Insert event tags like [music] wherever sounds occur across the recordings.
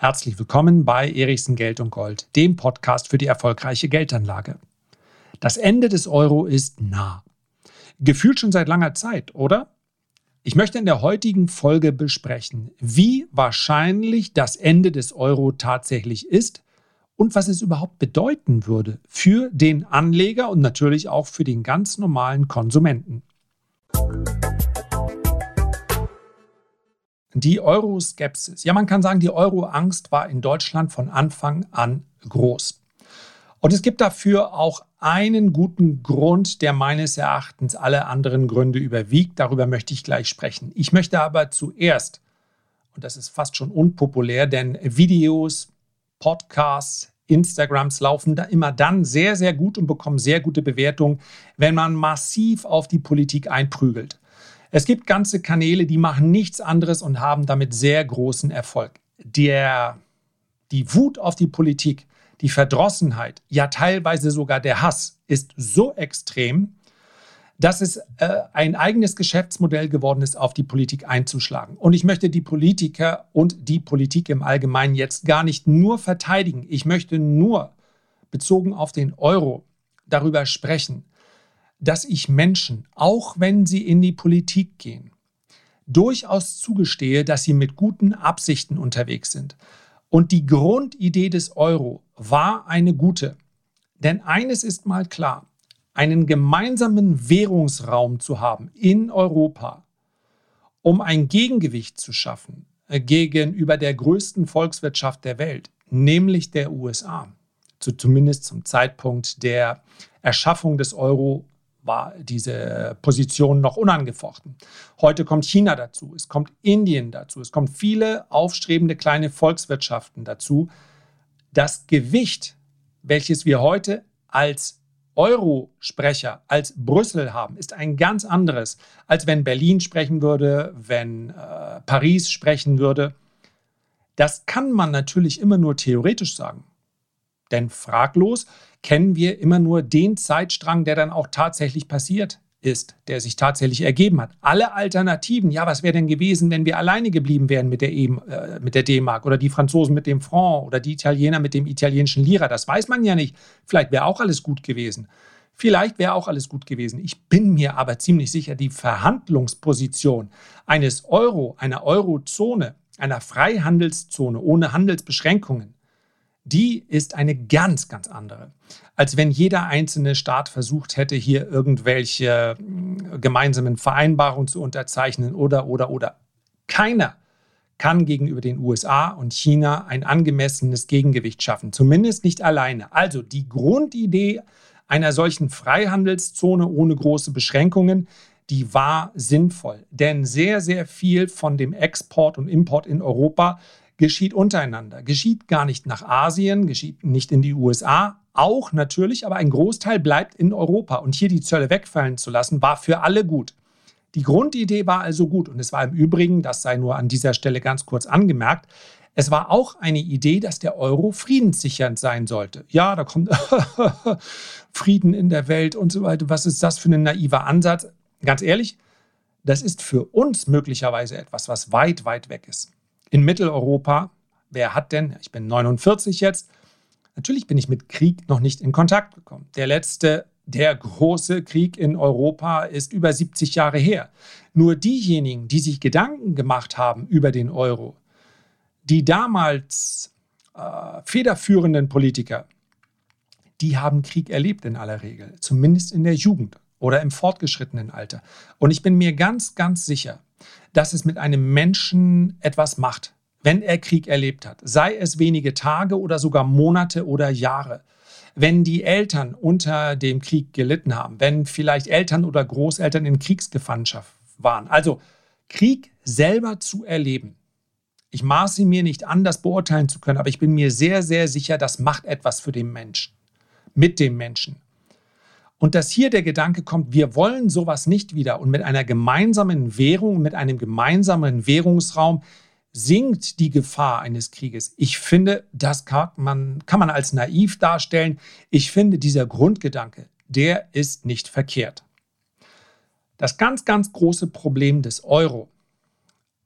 Herzlich willkommen bei Erichsen Geld und Gold, dem Podcast für die erfolgreiche Geldanlage. Das Ende des Euro ist nah. Gefühlt schon seit langer Zeit, oder? Ich möchte in der heutigen Folge besprechen, wie wahrscheinlich das Ende des Euro tatsächlich ist und was es überhaupt bedeuten würde für den Anleger und natürlich auch für den ganz normalen Konsumenten. Die Euro-Skepsis. Ja, man kann sagen, die Euro-Angst war in Deutschland von Anfang an groß. Und es gibt dafür auch einen guten Grund, der meines Erachtens alle anderen Gründe überwiegt. Darüber möchte ich gleich sprechen. Ich möchte aber zuerst, und das ist fast schon unpopulär, denn Videos, Podcasts, Instagrams laufen da immer dann sehr, sehr gut und bekommen sehr gute Bewertungen, wenn man massiv auf die Politik einprügelt. Es gibt ganze Kanäle, die machen nichts anderes und haben damit sehr großen Erfolg. Der, die Wut auf die Politik, die Verdrossenheit, ja teilweise sogar der Hass ist so extrem, dass es äh, ein eigenes Geschäftsmodell geworden ist, auf die Politik einzuschlagen. Und ich möchte die Politiker und die Politik im Allgemeinen jetzt gar nicht nur verteidigen. Ich möchte nur bezogen auf den Euro darüber sprechen, dass ich Menschen, auch wenn sie in die Politik gehen, durchaus zugestehe, dass sie mit guten Absichten unterwegs sind. Und die Grundidee des Euro war eine gute. Denn eines ist mal klar, einen gemeinsamen Währungsraum zu haben in Europa, um ein Gegengewicht zu schaffen äh, gegenüber der größten Volkswirtschaft der Welt, nämlich der USA. Zu, zumindest zum Zeitpunkt der Erschaffung des Euro war diese Position noch unangefochten. Heute kommt China dazu, es kommt Indien dazu, es kommen viele aufstrebende kleine Volkswirtschaften dazu. Das Gewicht, welches wir heute als Euro-Sprecher, als Brüssel haben, ist ein ganz anderes, als wenn Berlin sprechen würde, wenn äh, Paris sprechen würde. Das kann man natürlich immer nur theoretisch sagen. Denn fraglos kennen wir immer nur den Zeitstrang, der dann auch tatsächlich passiert ist, der sich tatsächlich ergeben hat. Alle Alternativen, ja, was wäre denn gewesen, wenn wir alleine geblieben wären mit der, e äh, mit der D-Mark oder die Franzosen mit dem Franc oder die Italiener mit dem italienischen Lira? Das weiß man ja nicht. Vielleicht wäre auch alles gut gewesen. Vielleicht wäre auch alles gut gewesen. Ich bin mir aber ziemlich sicher, die Verhandlungsposition eines Euro, einer Eurozone, einer Freihandelszone ohne Handelsbeschränkungen, die ist eine ganz, ganz andere, als wenn jeder einzelne Staat versucht hätte, hier irgendwelche hm, gemeinsamen Vereinbarungen zu unterzeichnen oder, oder, oder. Keiner kann gegenüber den USA und China ein angemessenes Gegengewicht schaffen, zumindest nicht alleine. Also die Grundidee einer solchen Freihandelszone ohne große Beschränkungen, die war sinnvoll, denn sehr, sehr viel von dem Export und Import in Europa geschieht untereinander, geschieht gar nicht nach Asien, geschieht nicht in die USA, auch natürlich, aber ein Großteil bleibt in Europa. Und hier die Zölle wegfallen zu lassen, war für alle gut. Die Grundidee war also gut und es war im Übrigen, das sei nur an dieser Stelle ganz kurz angemerkt, es war auch eine Idee, dass der Euro friedenssichernd sein sollte. Ja, da kommt [laughs] Frieden in der Welt und so weiter. Was ist das für ein naiver Ansatz? Ganz ehrlich, das ist für uns möglicherweise etwas, was weit, weit weg ist in Mitteleuropa. Wer hat denn, ich bin 49 jetzt, natürlich bin ich mit Krieg noch nicht in Kontakt gekommen. Der letzte, der große Krieg in Europa ist über 70 Jahre her. Nur diejenigen, die sich Gedanken gemacht haben über den Euro, die damals äh, federführenden Politiker, die haben Krieg erlebt in aller Regel, zumindest in der Jugend oder im fortgeschrittenen Alter. Und ich bin mir ganz, ganz sicher, dass es mit einem Menschen etwas macht, wenn er Krieg erlebt hat, sei es wenige Tage oder sogar Monate oder Jahre. Wenn die Eltern unter dem Krieg gelitten haben, wenn vielleicht Eltern oder Großeltern in Kriegsgefangenschaft waren. Also Krieg selber zu erleben. Ich maße mir nicht an, das beurteilen zu können, aber ich bin mir sehr, sehr sicher, das macht etwas für den Menschen, mit dem Menschen. Und dass hier der Gedanke kommt, wir wollen sowas nicht wieder und mit einer gemeinsamen Währung, mit einem gemeinsamen Währungsraum sinkt die Gefahr eines Krieges. Ich finde, das kann man, kann man als naiv darstellen. Ich finde, dieser Grundgedanke, der ist nicht verkehrt. Das ganz, ganz große Problem des Euro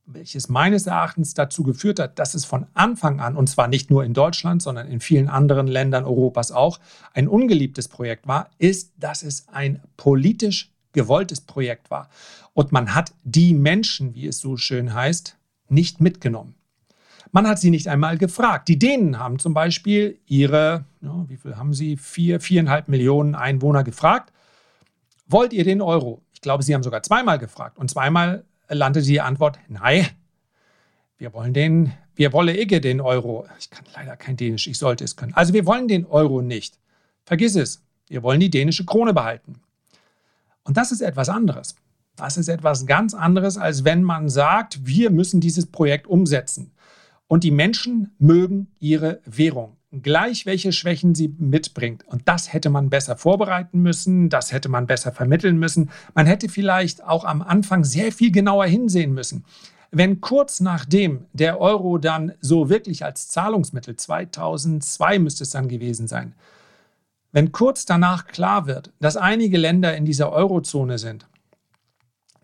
welches meines Erachtens dazu geführt hat, dass es von Anfang an, und zwar nicht nur in Deutschland, sondern in vielen anderen Ländern Europas auch, ein ungeliebtes Projekt war, ist, dass es ein politisch gewolltes Projekt war. Und man hat die Menschen, wie es so schön heißt, nicht mitgenommen. Man hat sie nicht einmal gefragt. Die Dänen haben zum Beispiel ihre, ja, wie viel haben sie? Vier, viereinhalb Millionen Einwohner gefragt. Wollt ihr den Euro? Ich glaube, sie haben sogar zweimal gefragt. Und zweimal landete die Antwort, nein, wir wollen den, wir wollen Ige den Euro. Ich kann leider kein Dänisch, ich sollte es können. Also wir wollen den Euro nicht. Vergiss es. Wir wollen die dänische Krone behalten. Und das ist etwas anderes. Das ist etwas ganz anderes, als wenn man sagt, wir müssen dieses Projekt umsetzen. Und die Menschen mögen ihre Währung, gleich welche Schwächen sie mitbringt. Und das hätte man besser vorbereiten müssen, das hätte man besser vermitteln müssen. Man hätte vielleicht auch am Anfang sehr viel genauer hinsehen müssen. Wenn kurz nachdem der Euro dann so wirklich als Zahlungsmittel 2002 müsste es dann gewesen sein, wenn kurz danach klar wird, dass einige Länder in dieser Eurozone sind,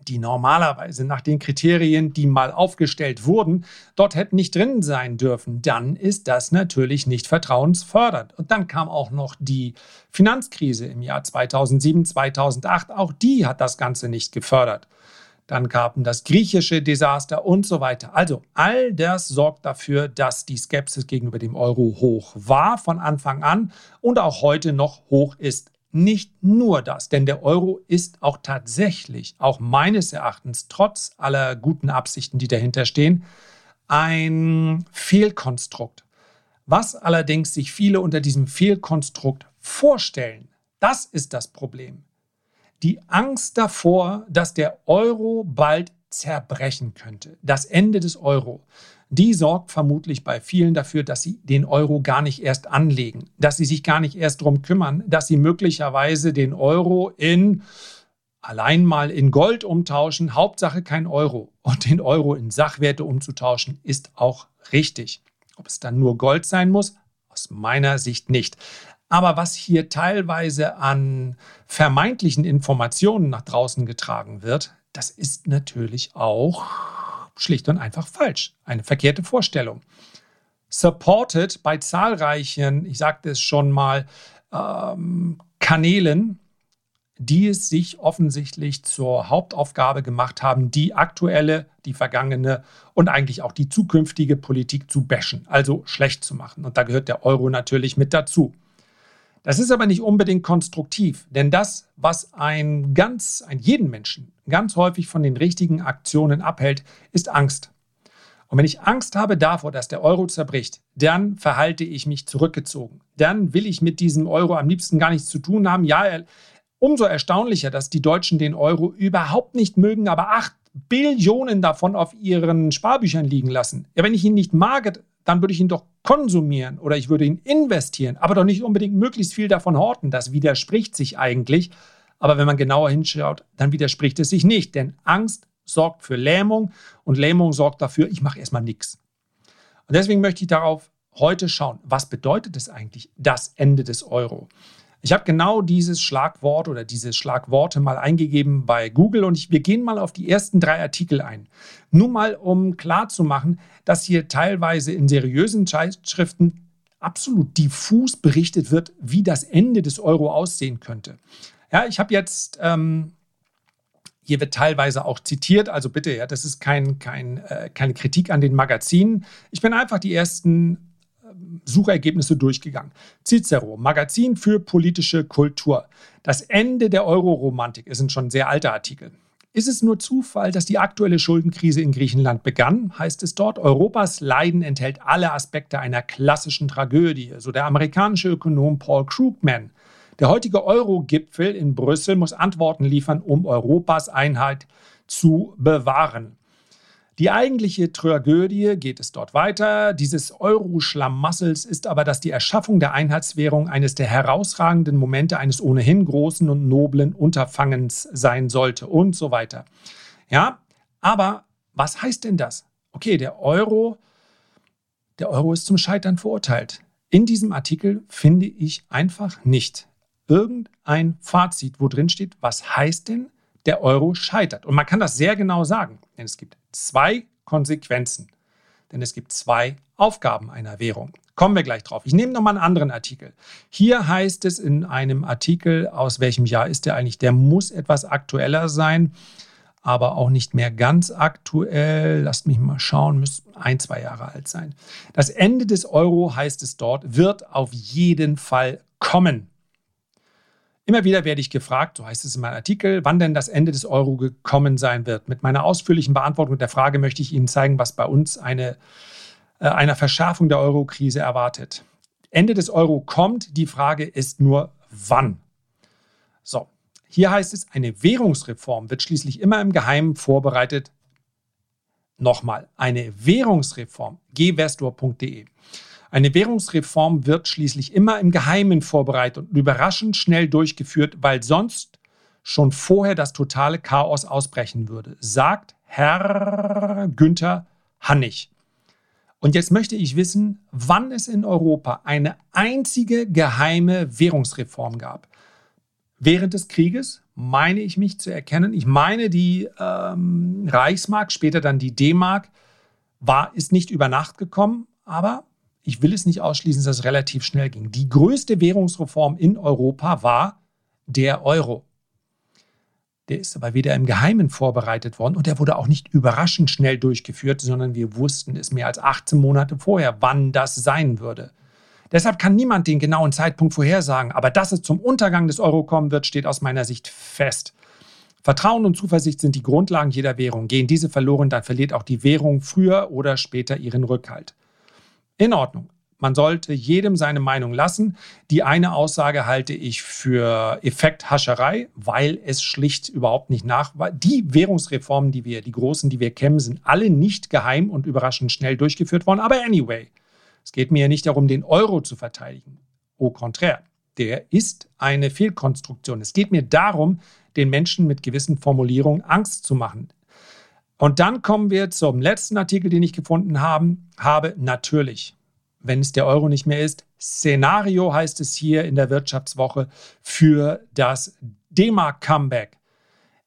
die normalerweise nach den Kriterien, die mal aufgestellt wurden, dort hätten nicht drin sein dürfen, dann ist das natürlich nicht vertrauensfördernd. Und dann kam auch noch die Finanzkrise im Jahr 2007, 2008. Auch die hat das Ganze nicht gefördert. Dann kam das griechische Desaster und so weiter. Also all das sorgt dafür, dass die Skepsis gegenüber dem Euro hoch war von Anfang an und auch heute noch hoch ist nicht nur das, denn der Euro ist auch tatsächlich, auch meines Erachtens, trotz aller guten Absichten, die dahinter stehen, ein Fehlkonstrukt. Was allerdings sich viele unter diesem Fehlkonstrukt vorstellen, das ist das Problem. Die Angst davor, dass der Euro bald zerbrechen könnte, das Ende des Euro die sorgt vermutlich bei vielen dafür, dass sie den Euro gar nicht erst anlegen, dass sie sich gar nicht erst darum kümmern, dass sie möglicherweise den Euro in allein mal in Gold umtauschen, Hauptsache kein Euro. Und den Euro in Sachwerte umzutauschen, ist auch richtig. Ob es dann nur Gold sein muss, aus meiner Sicht nicht. Aber was hier teilweise an vermeintlichen Informationen nach draußen getragen wird, das ist natürlich auch schlicht und einfach falsch. Eine verkehrte Vorstellung. Supported bei zahlreichen, ich sagte es schon mal, ähm, Kanälen, die es sich offensichtlich zur Hauptaufgabe gemacht haben, die aktuelle, die vergangene und eigentlich auch die zukünftige Politik zu bashen, also schlecht zu machen. Und da gehört der Euro natürlich mit dazu. Das ist aber nicht unbedingt konstruktiv, denn das, was ein ganz, ein jeden Menschen ganz häufig von den richtigen Aktionen abhält, ist Angst. Und wenn ich Angst habe davor, dass der Euro zerbricht, dann verhalte ich mich zurückgezogen. Dann will ich mit diesem Euro am liebsten gar nichts zu tun haben. Ja, umso erstaunlicher, dass die Deutschen den Euro überhaupt nicht mögen, aber acht Billionen davon auf ihren Sparbüchern liegen lassen. Ja, wenn ich ihn nicht mag, dann würde ich ihn doch konsumieren oder ich würde ihn investieren, aber doch nicht unbedingt möglichst viel davon horten. Das widerspricht sich eigentlich. Aber wenn man genauer hinschaut, dann widerspricht es sich nicht, denn Angst sorgt für Lähmung und Lähmung sorgt dafür, ich mache erstmal nichts. Und deswegen möchte ich darauf heute schauen, was bedeutet es eigentlich, das Ende des Euro? Ich habe genau dieses Schlagwort oder diese Schlagworte mal eingegeben bei Google und ich, wir gehen mal auf die ersten drei Artikel ein. Nur mal, um klarzumachen, dass hier teilweise in seriösen Zeitschriften absolut diffus berichtet wird, wie das Ende des Euro aussehen könnte. Ja, ich habe jetzt, ähm, hier wird teilweise auch zitiert, also bitte, ja, das ist kein, kein, äh, keine Kritik an den Magazinen. Ich bin einfach die ersten Suchergebnisse durchgegangen. Cicero, Magazin für politische Kultur. Das Ende der Euroromantik ist ein schon sehr alter Artikel. Ist es nur Zufall, dass die aktuelle Schuldenkrise in Griechenland begann, heißt es dort. Europas Leiden enthält alle Aspekte einer klassischen Tragödie, so der amerikanische Ökonom Paul Krugman. Der heutige Euro-Gipfel in Brüssel muss Antworten liefern, um Europas Einheit zu bewahren. Die eigentliche Tragödie geht es dort weiter. Dieses Euro-Schlamassels ist aber, dass die Erschaffung der Einheitswährung eines der herausragenden Momente eines ohnehin großen und noblen Unterfangens sein sollte und so weiter. Ja, aber was heißt denn das? Okay, der Euro, der Euro ist zum Scheitern verurteilt. In diesem Artikel finde ich einfach nicht irgendein Fazit, wo drin steht, was heißt denn, der Euro scheitert. Und man kann das sehr genau sagen, denn es gibt zwei Konsequenzen. Denn es gibt zwei Aufgaben einer Währung. Kommen wir gleich drauf. Ich nehme nochmal einen anderen Artikel. Hier heißt es in einem Artikel, aus welchem Jahr ist der eigentlich? Der muss etwas aktueller sein, aber auch nicht mehr ganz aktuell. Lasst mich mal schauen, müsste ein, zwei Jahre alt sein. Das Ende des Euro, heißt es dort, wird auf jeden Fall kommen. Immer wieder werde ich gefragt, so heißt es in meinem Artikel, wann denn das Ende des Euro gekommen sein wird. Mit meiner ausführlichen Beantwortung der Frage möchte ich Ihnen zeigen, was bei uns eine, äh, einer Verschärfung der Euro-Krise erwartet. Ende des Euro kommt, die Frage ist nur wann. So, hier heißt es, eine Währungsreform wird schließlich immer im Geheimen vorbereitet. Nochmal, eine Währungsreform, gwestor.de. Eine Währungsreform wird schließlich immer im Geheimen vorbereitet und überraschend schnell durchgeführt, weil sonst schon vorher das totale Chaos ausbrechen würde, sagt Herr Günther Hannig. Und jetzt möchte ich wissen, wann es in Europa eine einzige geheime Währungsreform gab. Während des Krieges meine ich mich zu erkennen. Ich meine, die ähm, Reichsmark, später dann die D-Mark, ist nicht über Nacht gekommen, aber ich will es nicht ausschließen, dass es relativ schnell ging. Die größte Währungsreform in Europa war der Euro. Der ist aber wieder im Geheimen vorbereitet worden und der wurde auch nicht überraschend schnell durchgeführt, sondern wir wussten es mehr als 18 Monate vorher, wann das sein würde. Deshalb kann niemand den genauen Zeitpunkt vorhersagen, aber dass es zum Untergang des Euro kommen wird, steht aus meiner Sicht fest. Vertrauen und Zuversicht sind die Grundlagen jeder Währung. Gehen diese verloren, dann verliert auch die Währung früher oder später ihren Rückhalt. In Ordnung. Man sollte jedem seine Meinung lassen. Die eine Aussage halte ich für Effekthascherei, weil es schlicht überhaupt nicht nach. Die Währungsreformen, die wir, die großen, die wir kennen, sind alle nicht geheim und überraschend schnell durchgeführt worden. Aber anyway, es geht mir ja nicht darum, den Euro zu verteidigen. Au contraire, der ist eine Fehlkonstruktion. Es geht mir darum, den Menschen mit gewissen Formulierungen Angst zu machen. Und dann kommen wir zum letzten Artikel, den ich gefunden haben, habe. Natürlich, wenn es der Euro nicht mehr ist, Szenario heißt es hier in der Wirtschaftswoche für das D-Mark-Comeback.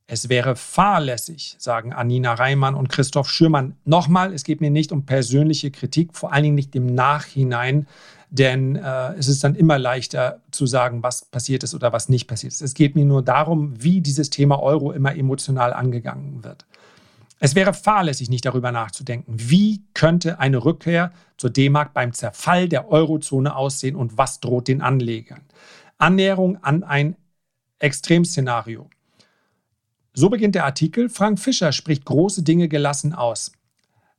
Es wäre fahrlässig, sagen Anina Reimann und Christoph Schürmann. Nochmal, es geht mir nicht um persönliche Kritik, vor allen Dingen nicht im Nachhinein, denn äh, es ist dann immer leichter zu sagen, was passiert ist oder was nicht passiert ist. Es geht mir nur darum, wie dieses Thema Euro immer emotional angegangen wird. Es wäre fahrlässig, nicht darüber nachzudenken, wie könnte eine Rückkehr zur D-Mark beim Zerfall der Eurozone aussehen und was droht den Anlegern. Annäherung an ein Extremszenario. So beginnt der Artikel. Frank Fischer spricht große Dinge gelassen aus.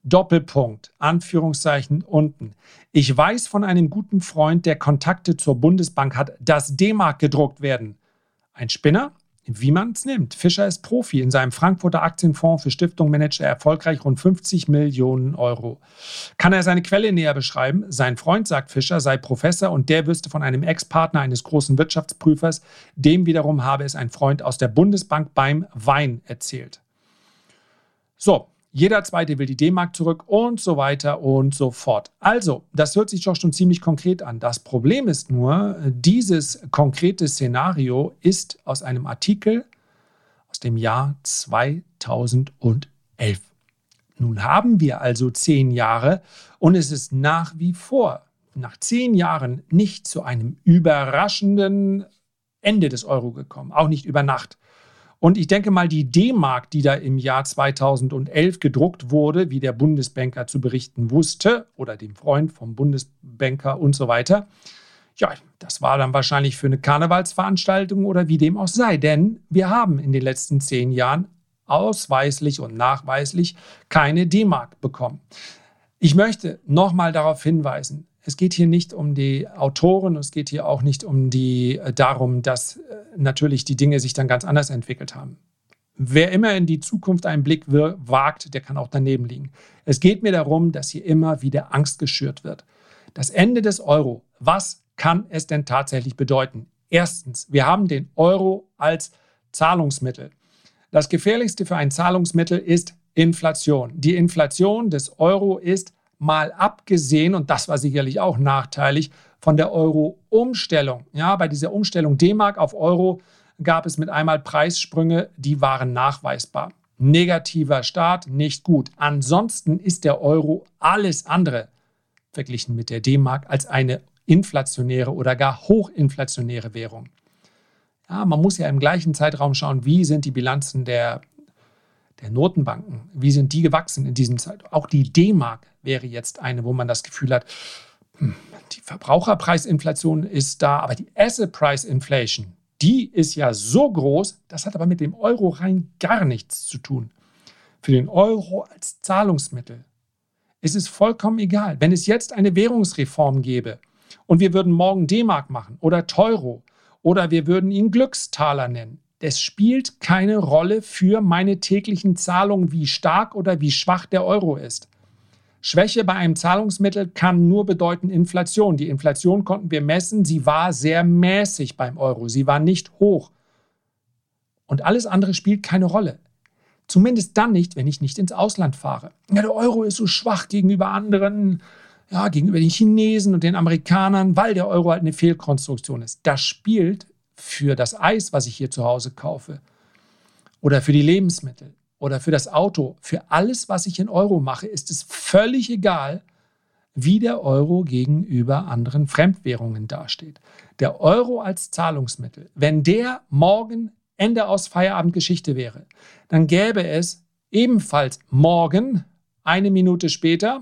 Doppelpunkt, Anführungszeichen unten. Ich weiß von einem guten Freund, der Kontakte zur Bundesbank hat, dass D-Mark gedruckt werden. Ein Spinner? Wie man es nimmt. Fischer ist Profi. In seinem Frankfurter Aktienfonds für Stiftung managt er erfolgreich rund 50 Millionen Euro. Kann er seine Quelle näher beschreiben? Sein Freund, sagt Fischer, sei Professor und der wüsste von einem Ex-Partner eines großen Wirtschaftsprüfers. Dem wiederum habe es ein Freund aus der Bundesbank beim Wein erzählt. So, jeder zweite will die D-Mark zurück und so weiter und so fort. Also, das hört sich doch schon ziemlich konkret an. Das Problem ist nur, dieses konkrete Szenario ist aus einem Artikel aus dem Jahr 2011. Nun haben wir also zehn Jahre und es ist nach wie vor, nach zehn Jahren, nicht zu einem überraschenden Ende des Euro gekommen, auch nicht über Nacht. Und ich denke mal, die D-Mark, die da im Jahr 2011 gedruckt wurde, wie der Bundesbanker zu berichten wusste, oder dem Freund vom Bundesbanker und so weiter, ja, das war dann wahrscheinlich für eine Karnevalsveranstaltung oder wie dem auch sei. Denn wir haben in den letzten zehn Jahren ausweislich und nachweislich keine D-Mark bekommen. Ich möchte nochmal darauf hinweisen, es geht hier nicht um die Autoren, es geht hier auch nicht um die äh, darum, dass äh, natürlich die Dinge sich dann ganz anders entwickelt haben. Wer immer in die Zukunft einen Blick wagt, der kann auch daneben liegen. Es geht mir darum, dass hier immer wieder Angst geschürt wird. Das Ende des Euro, was kann es denn tatsächlich bedeuten? Erstens, wir haben den Euro als Zahlungsmittel. Das gefährlichste für ein Zahlungsmittel ist Inflation. Die Inflation des Euro ist mal abgesehen, und das war sicherlich auch nachteilig, von der Euro-Umstellung. Ja, bei dieser Umstellung D-Mark auf Euro gab es mit einmal Preissprünge, die waren nachweisbar. negativer Start, nicht gut. Ansonsten ist der Euro alles andere verglichen mit der D-Mark als eine inflationäre oder gar hochinflationäre Währung. Ja, man muss ja im gleichen Zeitraum schauen, wie sind die Bilanzen der, der Notenbanken, wie sind die gewachsen in diesem Zeitraum. Auch die D-Mark wäre jetzt eine, wo man das Gefühl hat, hm, die Verbraucherpreisinflation ist da, aber die Asset Price Inflation, die ist ja so groß, das hat aber mit dem Euro rein gar nichts zu tun. Für den Euro als Zahlungsmittel ist es vollkommen egal. Wenn es jetzt eine Währungsreform gäbe und wir würden morgen D-Mark machen oder Teuro oder wir würden ihn Glückstaler nennen, es spielt keine Rolle für meine täglichen Zahlungen, wie stark oder wie schwach der Euro ist. Schwäche bei einem Zahlungsmittel kann nur bedeuten Inflation. Die Inflation konnten wir messen, sie war sehr mäßig beim Euro, sie war nicht hoch. Und alles andere spielt keine Rolle. Zumindest dann nicht, wenn ich nicht ins Ausland fahre. Ja, der Euro ist so schwach gegenüber anderen, ja, gegenüber den Chinesen und den Amerikanern, weil der Euro halt eine Fehlkonstruktion ist. Das spielt für das Eis, was ich hier zu Hause kaufe, oder für die Lebensmittel, oder für das Auto, für alles, was ich in Euro mache, ist es völlig egal, wie der Euro gegenüber anderen Fremdwährungen dasteht. Der Euro als Zahlungsmittel, wenn der morgen Ende aus Feierabend Geschichte wäre, dann gäbe es ebenfalls morgen, eine Minute später,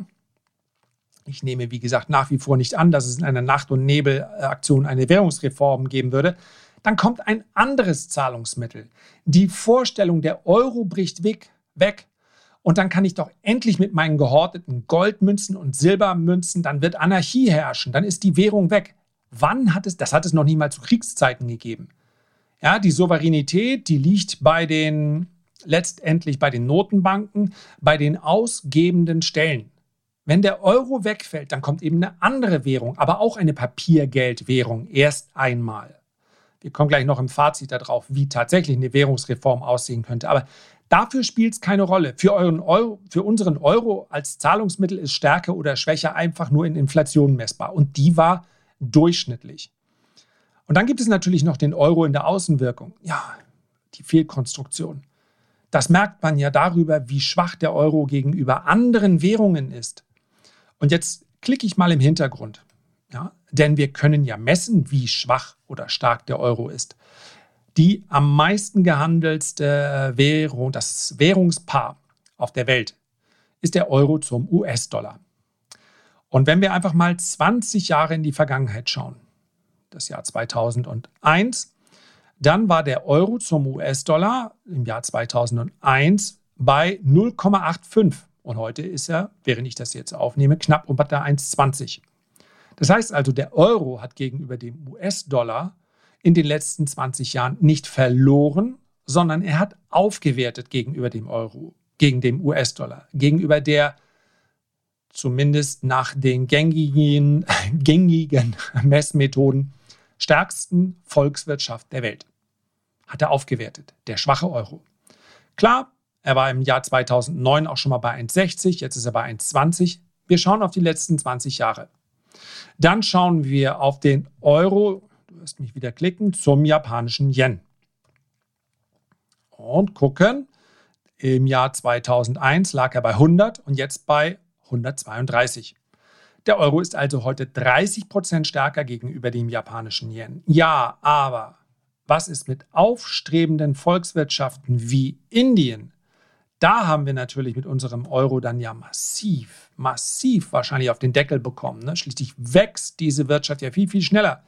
ich nehme, wie gesagt, nach wie vor nicht an, dass es in einer Nacht- und Nebelaktion eine Währungsreform geben würde, dann kommt ein anderes Zahlungsmittel. Die Vorstellung, der Euro bricht weg, weg. Und dann kann ich doch endlich mit meinen gehorteten Goldmünzen und Silbermünzen, dann wird Anarchie herrschen, dann ist die Währung weg. Wann hat es, das hat es noch nie mal zu Kriegszeiten gegeben. Ja, die Souveränität, die liegt bei den, letztendlich bei den Notenbanken, bei den ausgebenden Stellen. Wenn der Euro wegfällt, dann kommt eben eine andere Währung, aber auch eine Papiergeldwährung erst einmal. Wir kommen gleich noch im Fazit darauf, wie tatsächlich eine Währungsreform aussehen könnte. Aber dafür spielt es keine Rolle. Für, Euro, für unseren Euro als Zahlungsmittel ist Stärke oder Schwäche einfach nur in Inflation messbar. Und die war durchschnittlich. Und dann gibt es natürlich noch den Euro in der Außenwirkung. Ja, die Fehlkonstruktion. Das merkt man ja darüber, wie schwach der Euro gegenüber anderen Währungen ist. Und jetzt klicke ich mal im Hintergrund. Ja, denn wir können ja messen, wie schwach oder stark der Euro ist. Die am meisten gehandelste Währung, das Währungspaar auf der Welt, ist der Euro zum US-Dollar. Und wenn wir einfach mal 20 Jahre in die Vergangenheit schauen, das Jahr 2001, dann war der Euro zum US-Dollar im Jahr 2001 bei 0,85. Und heute ist er, während ich das jetzt aufnehme, knapp unter 1,20. Das heißt also, der Euro hat gegenüber dem US-Dollar in den letzten 20 Jahren nicht verloren, sondern er hat aufgewertet gegenüber dem Euro, gegen dem US-Dollar, gegenüber der zumindest nach den gängigen, [laughs] gängigen Messmethoden stärksten Volkswirtschaft der Welt. Hat er aufgewertet, der schwache Euro. Klar, er war im Jahr 2009 auch schon mal bei 1,60, jetzt ist er bei 1,20. Wir schauen auf die letzten 20 Jahre. Dann schauen wir auf den Euro, du wirst mich wieder klicken, zum japanischen Yen. Und gucken, im Jahr 2001 lag er bei 100 und jetzt bei 132. Der Euro ist also heute 30 Prozent stärker gegenüber dem japanischen Yen. Ja, aber was ist mit aufstrebenden Volkswirtschaften wie Indien, da haben wir natürlich mit unserem Euro dann ja massiv, massiv wahrscheinlich auf den Deckel bekommen. Ne? Schließlich wächst diese Wirtschaft ja viel, viel schneller.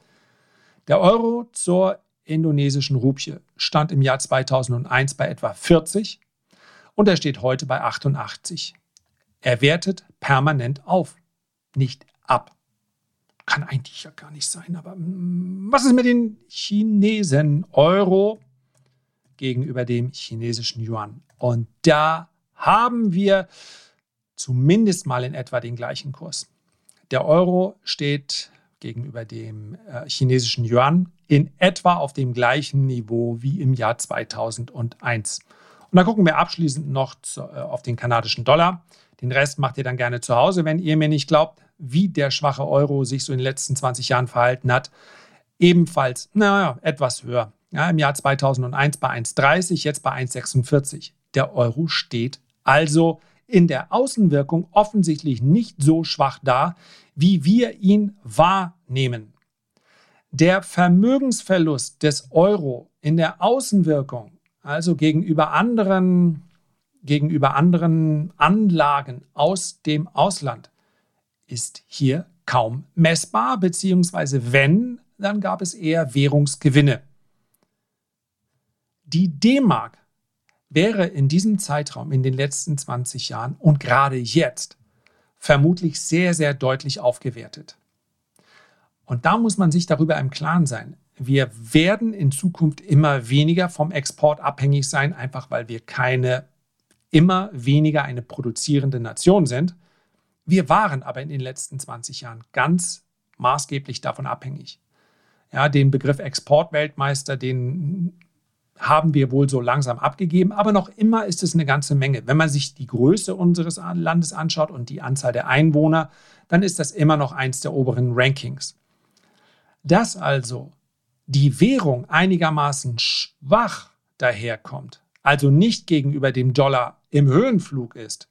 Der Euro zur indonesischen Rupie stand im Jahr 2001 bei etwa 40 und er steht heute bei 88. Er wertet permanent auf, nicht ab. Kann eigentlich ja gar nicht sein, aber mm, was ist mit den Chinesen? Euro gegenüber dem chinesischen Yuan. Und da haben wir zumindest mal in etwa den gleichen Kurs. Der Euro steht gegenüber dem äh, chinesischen Yuan in etwa auf dem gleichen Niveau wie im Jahr 2001. Und dann gucken wir abschließend noch zu, äh, auf den kanadischen Dollar. Den Rest macht ihr dann gerne zu Hause, wenn ihr mir nicht glaubt, wie der schwache Euro sich so in den letzten 20 Jahren verhalten hat. Ebenfalls, naja, etwas höher. Ja, Im Jahr 2001 bei 1,30, jetzt bei 1,46. der Euro steht also in der Außenwirkung offensichtlich nicht so schwach da, wie wir ihn wahrnehmen. Der Vermögensverlust des Euro in der Außenwirkung, also gegenüber anderen, gegenüber anderen Anlagen aus dem Ausland, ist hier kaum messbar, beziehungsweise wenn, dann gab es eher Währungsgewinne. Die D-Mark wäre in diesem Zeitraum in den letzten 20 Jahren und gerade jetzt vermutlich sehr, sehr deutlich aufgewertet. Und da muss man sich darüber im Klaren sein. Wir werden in Zukunft immer weniger vom Export abhängig sein, einfach weil wir keine immer weniger eine produzierende Nation sind. Wir waren aber in den letzten 20 Jahren ganz maßgeblich davon abhängig. Ja, den Begriff Exportweltmeister, den haben wir wohl so langsam abgegeben, aber noch immer ist es eine ganze Menge. Wenn man sich die Größe unseres Landes anschaut und die Anzahl der Einwohner, dann ist das immer noch eins der oberen Rankings. Dass also die Währung einigermaßen schwach daherkommt, also nicht gegenüber dem Dollar im Höhenflug ist,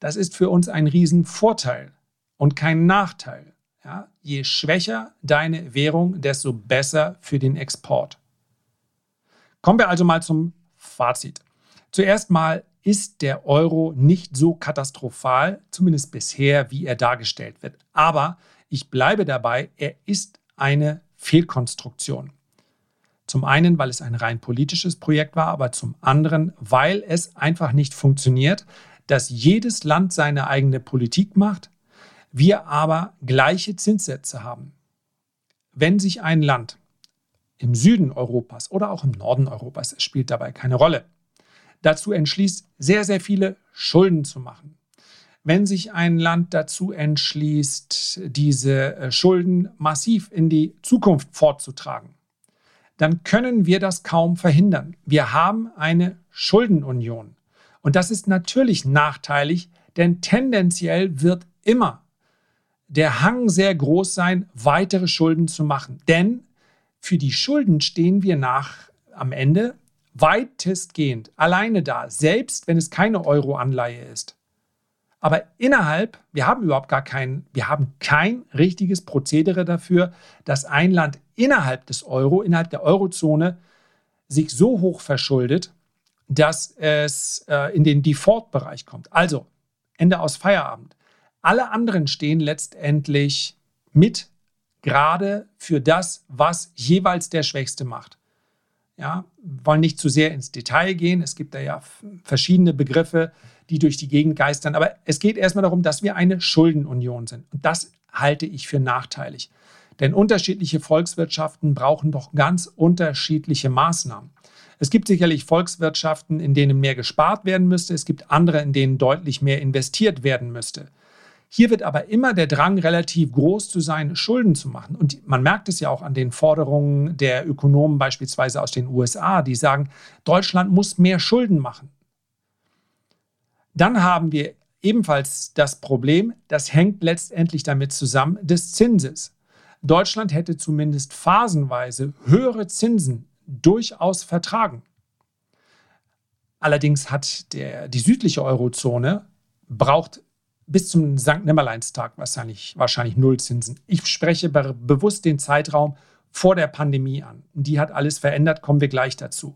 das ist für uns ein Riesenvorteil und kein Nachteil. Ja, je schwächer deine Währung, desto besser für den Export. Kommen wir also mal zum Fazit. Zuerst mal ist der Euro nicht so katastrophal, zumindest bisher, wie er dargestellt wird. Aber ich bleibe dabei, er ist eine Fehlkonstruktion. Zum einen, weil es ein rein politisches Projekt war, aber zum anderen, weil es einfach nicht funktioniert, dass jedes Land seine eigene Politik macht, wir aber gleiche Zinssätze haben. Wenn sich ein Land im Süden Europas oder auch im Norden Europas. Es spielt dabei keine Rolle. Dazu entschließt, sehr, sehr viele Schulden zu machen. Wenn sich ein Land dazu entschließt, diese äh, Schulden massiv in die Zukunft fortzutragen, dann können wir das kaum verhindern. Wir haben eine Schuldenunion. Und das ist natürlich nachteilig, denn tendenziell wird immer der Hang sehr groß sein, weitere Schulden zu machen. Denn für die Schulden stehen wir nach am Ende weitestgehend alleine da, selbst wenn es keine Euro-Anleihe ist. Aber innerhalb, wir haben überhaupt gar kein, wir haben kein richtiges Prozedere dafür, dass ein Land innerhalb des Euro, innerhalb der Eurozone sich so hoch verschuldet, dass es äh, in den Default-Bereich kommt. Also, Ende aus Feierabend. Alle anderen stehen letztendlich mit gerade für das, was jeweils der Schwächste macht. Ja, wollen nicht zu sehr ins Detail gehen. Es gibt da ja verschiedene Begriffe, die durch die Gegend geistern. Aber es geht erstmal darum, dass wir eine Schuldenunion sind. Und das halte ich für nachteilig. Denn unterschiedliche Volkswirtschaften brauchen doch ganz unterschiedliche Maßnahmen. Es gibt sicherlich Volkswirtschaften, in denen mehr gespart werden müsste. Es gibt andere, in denen deutlich mehr investiert werden müsste. Hier wird aber immer der Drang relativ groß zu sein, Schulden zu machen. Und man merkt es ja auch an den Forderungen der Ökonomen beispielsweise aus den USA, die sagen, Deutschland muss mehr Schulden machen. Dann haben wir ebenfalls das Problem, das hängt letztendlich damit zusammen, des Zinses. Deutschland hätte zumindest phasenweise höhere Zinsen durchaus vertragen. Allerdings hat der, die südliche Eurozone braucht bis zum St. Nimmerleinstag wahrscheinlich, wahrscheinlich Nullzinsen. Ich spreche bewusst den Zeitraum vor der Pandemie an. Die hat alles verändert, kommen wir gleich dazu.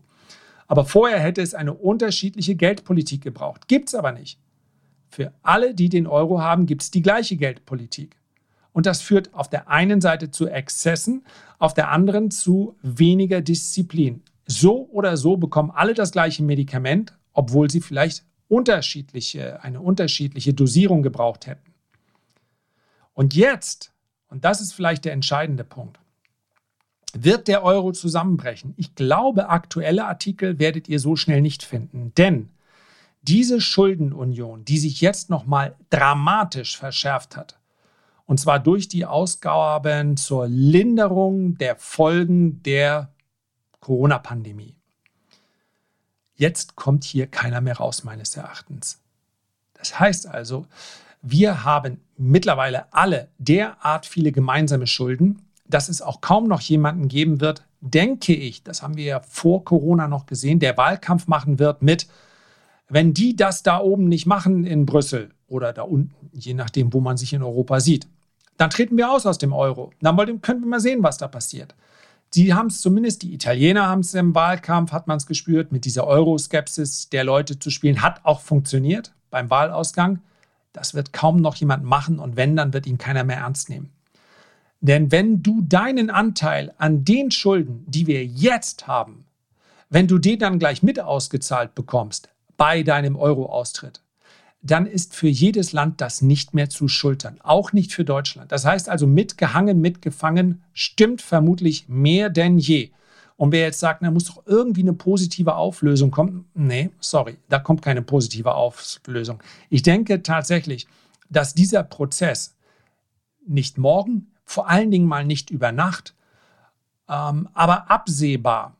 Aber vorher hätte es eine unterschiedliche Geldpolitik gebraucht. Gibt es aber nicht. Für alle, die den Euro haben, gibt es die gleiche Geldpolitik. Und das führt auf der einen Seite zu Exzessen, auf der anderen zu weniger Disziplin. So oder so bekommen alle das gleiche Medikament, obwohl sie vielleicht unterschiedliche, eine unterschiedliche Dosierung gebraucht hätten. Und jetzt, und das ist vielleicht der entscheidende Punkt, wird der Euro zusammenbrechen. Ich glaube, aktuelle Artikel werdet ihr so schnell nicht finden, denn diese Schuldenunion, die sich jetzt nochmal dramatisch verschärft hat, und zwar durch die Ausgaben zur Linderung der Folgen der Corona-Pandemie. Jetzt kommt hier keiner mehr raus, meines Erachtens. Das heißt also, wir haben mittlerweile alle derart viele gemeinsame Schulden, dass es auch kaum noch jemanden geben wird, denke ich, das haben wir ja vor Corona noch gesehen, der Wahlkampf machen wird mit, Wenn die das da oben nicht machen in Brüssel oder da unten, je nachdem, wo man sich in Europa sieht, dann treten wir aus aus dem Euro. Dann können wir mal sehen, was da passiert. Sie haben es zumindest, die Italiener haben es im Wahlkampf, hat man es gespürt, mit dieser Euroskepsis der Leute zu spielen, hat auch funktioniert beim Wahlausgang. Das wird kaum noch jemand machen und wenn, dann wird ihn keiner mehr ernst nehmen. Denn wenn du deinen Anteil an den Schulden, die wir jetzt haben, wenn du den dann gleich mit ausgezahlt bekommst bei deinem Euro-Austritt, dann ist für jedes Land das nicht mehr zu schultern, auch nicht für Deutschland. Das heißt also, mitgehangen, mitgefangen stimmt vermutlich mehr denn je. Und wer jetzt sagt, da muss doch irgendwie eine positive Auflösung kommen, nee, sorry, da kommt keine positive Auflösung. Ich denke tatsächlich, dass dieser Prozess nicht morgen, vor allen Dingen mal nicht über Nacht, ähm, aber absehbar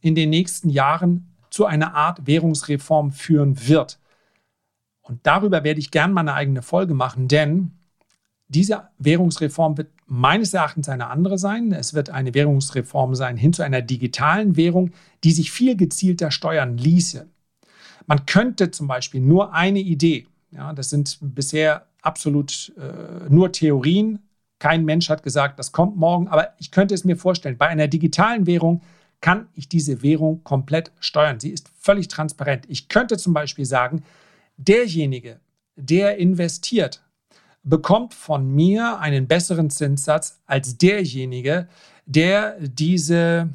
in den nächsten Jahren zu einer Art Währungsreform führen wird. Und darüber werde ich gern mal eine eigene Folge machen, denn diese Währungsreform wird meines Erachtens eine andere sein. Es wird eine Währungsreform sein hin zu einer digitalen Währung, die sich viel gezielter steuern ließe. Man könnte zum Beispiel nur eine Idee, ja, das sind bisher absolut äh, nur Theorien, kein Mensch hat gesagt, das kommt morgen, aber ich könnte es mir vorstellen, bei einer digitalen Währung kann ich diese Währung komplett steuern. Sie ist völlig transparent. Ich könnte zum Beispiel sagen, derjenige, der investiert, bekommt von mir einen besseren Zinssatz als derjenige, der diese,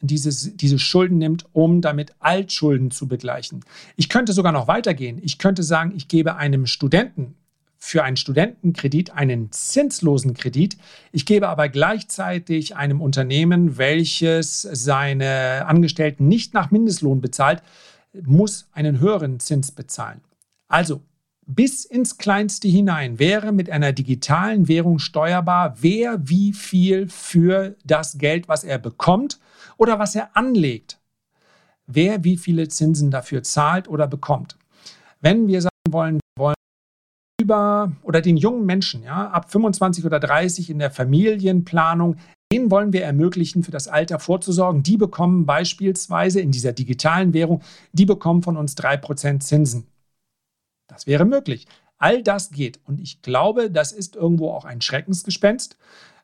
dieses, diese Schulden nimmt, um damit Altschulden zu begleichen. Ich könnte sogar noch weitergehen. Ich könnte sagen, ich gebe einem Studenten für einen Studentenkredit einen zinslosen Kredit. Ich gebe aber gleichzeitig einem Unternehmen, welches seine Angestellten nicht nach Mindestlohn bezahlt, muss einen höheren Zins bezahlen. Also bis ins Kleinste hinein wäre mit einer digitalen Währung steuerbar, wer wie viel für das Geld, was er bekommt oder was er anlegt, wer wie viele Zinsen dafür zahlt oder bekommt. Wenn wir sagen wollen, wir wollen über oder den jungen Menschen, ja, ab 25 oder 30 in der Familienplanung, denen wollen wir ermöglichen, für das Alter vorzusorgen. Die bekommen beispielsweise in dieser digitalen Währung, die bekommen von uns 3% Zinsen. Das wäre möglich. All das geht. Und ich glaube, das ist irgendwo auch ein Schreckensgespenst.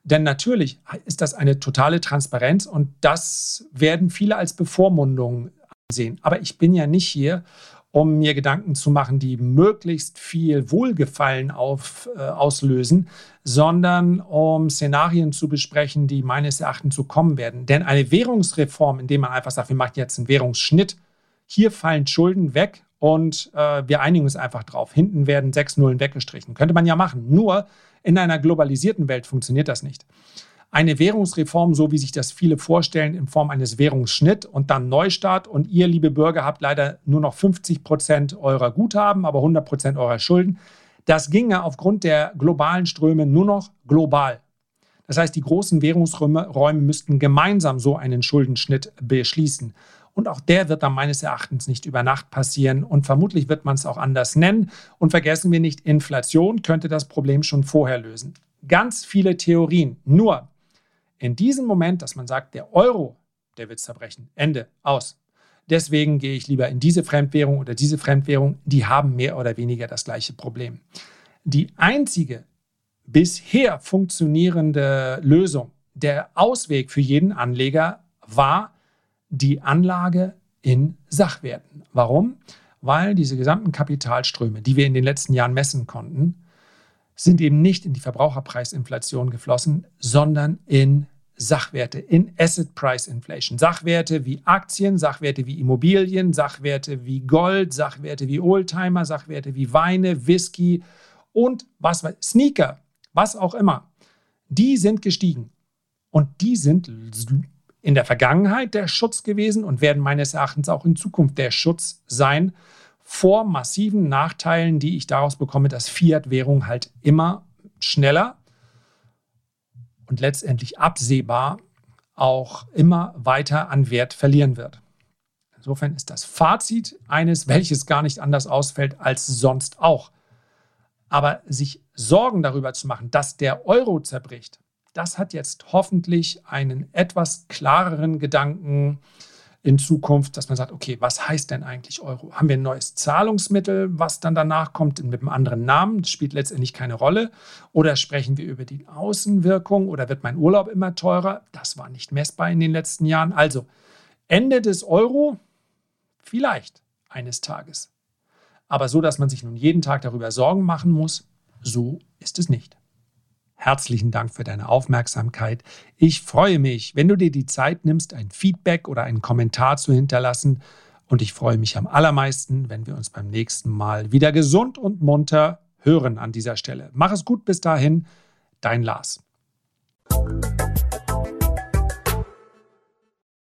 Denn natürlich ist das eine totale Transparenz und das werden viele als Bevormundung ansehen. Aber ich bin ja nicht hier, um mir Gedanken zu machen, die möglichst viel Wohlgefallen auf, äh, auslösen, sondern um Szenarien zu besprechen, die meines Erachtens so kommen werden. Denn eine Währungsreform, indem man einfach sagt, wir machen jetzt einen Währungsschnitt, hier fallen Schulden weg und äh, wir einigen uns einfach drauf. Hinten werden sechs Nullen weggestrichen. Könnte man ja machen. Nur in einer globalisierten Welt funktioniert das nicht. Eine Währungsreform, so wie sich das viele vorstellen, in Form eines Währungsschnitt und dann Neustart und ihr, liebe Bürger, habt leider nur noch 50 Prozent eurer Guthaben, aber 100 Prozent eurer Schulden. Das ginge aufgrund der globalen Ströme nur noch global. Das heißt, die großen Währungsräume müssten gemeinsam so einen Schuldenschnitt beschließen. Und auch der wird dann meines Erachtens nicht über Nacht passieren. Und vermutlich wird man es auch anders nennen. Und vergessen wir nicht, Inflation könnte das Problem schon vorher lösen. Ganz viele Theorien. Nur in diesem Moment, dass man sagt, der Euro, der wird zerbrechen. Ende. Aus. Deswegen gehe ich lieber in diese Fremdwährung oder diese Fremdwährung. Die haben mehr oder weniger das gleiche Problem. Die einzige bisher funktionierende Lösung, der Ausweg für jeden Anleger war die Anlage in Sachwerten. Warum? Weil diese gesamten Kapitalströme, die wir in den letzten Jahren messen konnten, sind eben nicht in die Verbraucherpreisinflation geflossen, sondern in Sachwerte, in Asset Price Inflation. Sachwerte wie Aktien, Sachwerte wie Immobilien, Sachwerte wie Gold, Sachwerte wie Oldtimer, Sachwerte wie Weine, Whisky und was Sneaker, was auch immer. Die sind gestiegen. Und die sind in der Vergangenheit der Schutz gewesen und werden meines Erachtens auch in Zukunft der Schutz sein vor massiven Nachteilen, die ich daraus bekomme, dass Fiat-Währung halt immer schneller und letztendlich absehbar auch immer weiter an Wert verlieren wird. Insofern ist das Fazit eines, welches gar nicht anders ausfällt als sonst auch. Aber sich Sorgen darüber zu machen, dass der Euro zerbricht, das hat jetzt hoffentlich einen etwas klareren Gedanken in Zukunft, dass man sagt, okay, was heißt denn eigentlich Euro? Haben wir ein neues Zahlungsmittel, was dann danach kommt mit einem anderen Namen? Das spielt letztendlich keine Rolle. Oder sprechen wir über die Außenwirkung oder wird mein Urlaub immer teurer? Das war nicht messbar in den letzten Jahren. Also Ende des Euro vielleicht eines Tages. Aber so, dass man sich nun jeden Tag darüber Sorgen machen muss, so ist es nicht. Herzlichen Dank für deine Aufmerksamkeit. Ich freue mich, wenn du dir die Zeit nimmst, ein Feedback oder einen Kommentar zu hinterlassen. Und ich freue mich am allermeisten, wenn wir uns beim nächsten Mal wieder gesund und munter hören an dieser Stelle. Mach es gut bis dahin, dein Lars.